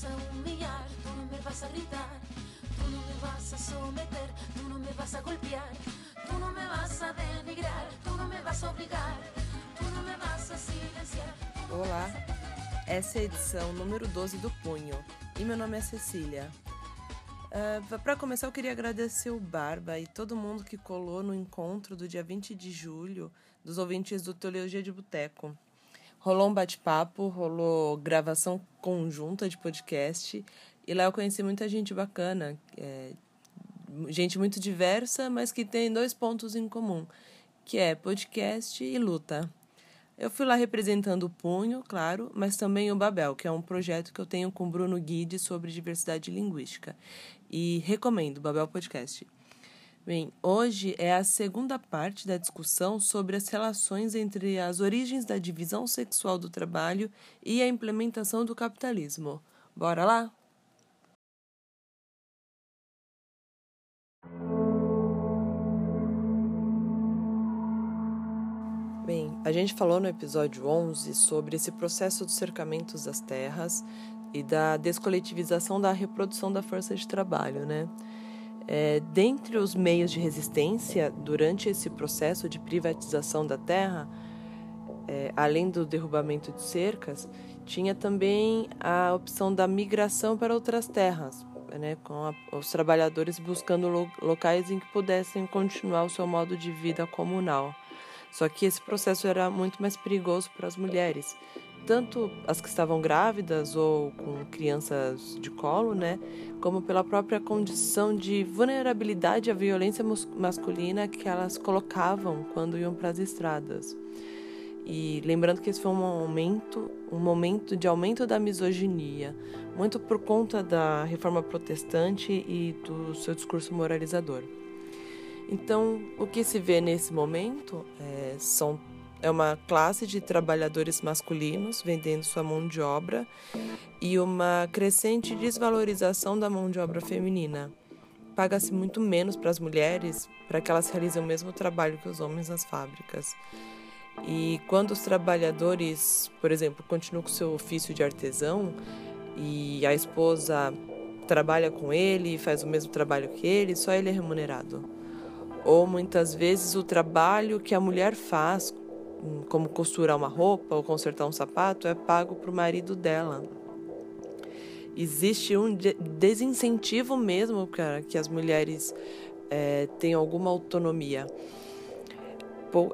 vas a humillar, tú no me vas a gritar, tú no me vas a someter, tú no me vas a golpear, tú no me vas a denigrar, tú no me vas a obrigar, tú no me vas a silenciar. Olá, essa é a edição número 12 do Punho e meu nome é Cecília. Uh, para começar, eu queria agradecer o Barba e todo mundo que colou no encontro do dia 20 de julho dos ouvintes do Teologia de Boteco. Rolou um bate-papo, rolou gravação conjunta de podcast e lá eu conheci muita gente bacana, é, gente muito diversa, mas que tem dois pontos em comum, que é podcast e luta. Eu fui lá representando o Punho, claro, mas também o Babel, que é um projeto que eu tenho com Bruno Guide sobre diversidade linguística. E recomendo o Babel Podcast. Bem, hoje é a segunda parte da discussão sobre as relações entre as origens da divisão sexual do trabalho e a implementação do capitalismo. Bora lá? Bem, a gente falou no episódio 11 sobre esse processo dos cercamentos das terras e da descoletivização da reprodução da força de trabalho, né? É, dentre os meios de resistência durante esse processo de privatização da terra, é, além do derrubamento de cercas, tinha também a opção da migração para outras terras, né, com a, os trabalhadores buscando lo, locais em que pudessem continuar o seu modo de vida comunal. Só que esse processo era muito mais perigoso para as mulheres, tanto as que estavam grávidas ou com crianças de colo, né, como pela própria condição de vulnerabilidade à violência masculina que elas colocavam quando iam para as estradas. E lembrando que esse foi um momento, um momento de aumento da misoginia, muito por conta da reforma protestante e do seu discurso moralizador. Então, o que se vê nesse momento é, são, é uma classe de trabalhadores masculinos vendendo sua mão de obra e uma crescente desvalorização da mão de obra feminina. Paga-se muito menos para as mulheres para que elas realizem o mesmo trabalho que os homens nas fábricas. E quando os trabalhadores, por exemplo, continuam com seu ofício de artesão e a esposa trabalha com ele, faz o mesmo trabalho que ele, só ele é remunerado. Ou muitas vezes o trabalho que a mulher faz, como costurar uma roupa ou consertar um sapato, é pago para o marido dela. Existe um desincentivo mesmo para que as mulheres é, tenham alguma autonomia.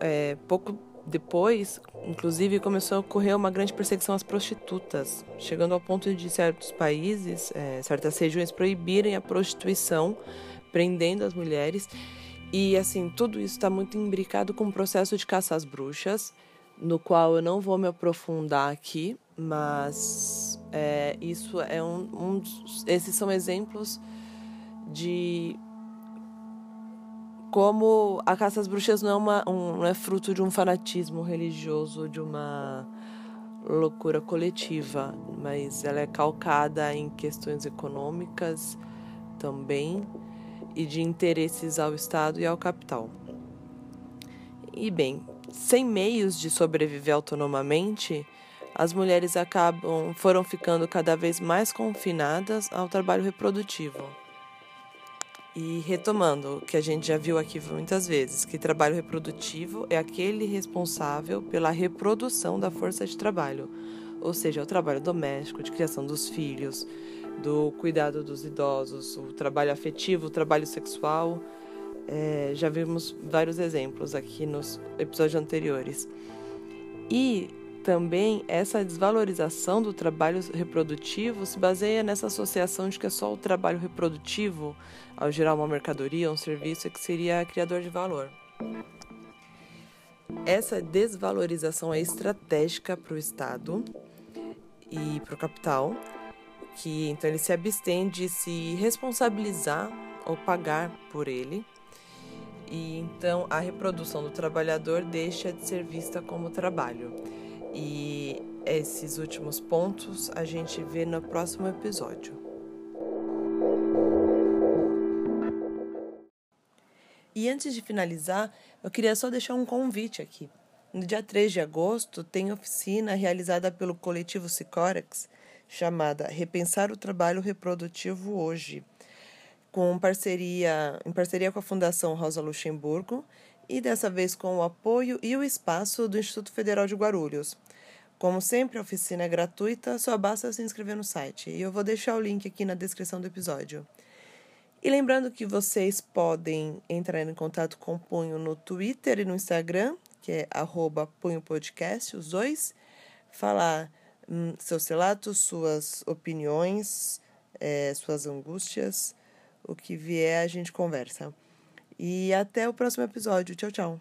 É, pouco depois, inclusive, começou a ocorrer uma grande perseguição às prostitutas, chegando ao ponto de certos países, é, certas regiões, proibirem a prostituição, prendendo as mulheres e assim, tudo isso está muito imbricado com o processo de caça às bruxas, no qual eu não vou me aprofundar aqui, mas é, isso é um, um esses são exemplos de como a caça às bruxas não é, uma, um, não é fruto de um fanatismo religioso, de uma loucura coletiva, mas ela é calcada em questões econômicas também e de interesses ao Estado e ao capital. E bem, sem meios de sobreviver autonomamente, as mulheres acabam foram ficando cada vez mais confinadas ao trabalho reprodutivo. E retomando que a gente já viu aqui muitas vezes, que trabalho reprodutivo é aquele responsável pela reprodução da força de trabalho, ou seja, o trabalho doméstico, de criação dos filhos, do cuidado dos idosos, o trabalho afetivo, o trabalho sexual. É, já vimos vários exemplos aqui nos episódios anteriores. E também essa desvalorização do trabalho reprodutivo se baseia nessa associação de que é só o trabalho reprodutivo, ao gerar uma mercadoria, um serviço, é que seria criador de valor. Essa desvalorização é estratégica para o Estado e para o capital, que então ele se abstém de se responsabilizar ou pagar por ele. E então a reprodução do trabalhador deixa de ser vista como trabalho. E esses últimos pontos a gente vê no próximo episódio. E antes de finalizar, eu queria só deixar um convite aqui. No dia 3 de agosto, tem oficina realizada pelo coletivo Sicorex chamada Repensar o Trabalho Reprodutivo Hoje, com parceria, em parceria com a Fundação Rosa Luxemburgo e dessa vez com o apoio e o espaço do Instituto Federal de Guarulhos. Como sempre, a oficina é gratuita, só basta se inscrever no site. E eu vou deixar o link aqui na descrição do episódio. E lembrando que vocês podem entrar em contato com o Punho no Twitter e no Instagram, que é arroba Punho Podcast, os dois, falar seus relatos, suas opiniões, é, suas angústias, o que vier a gente conversa. E até o próximo episódio. Tchau, tchau.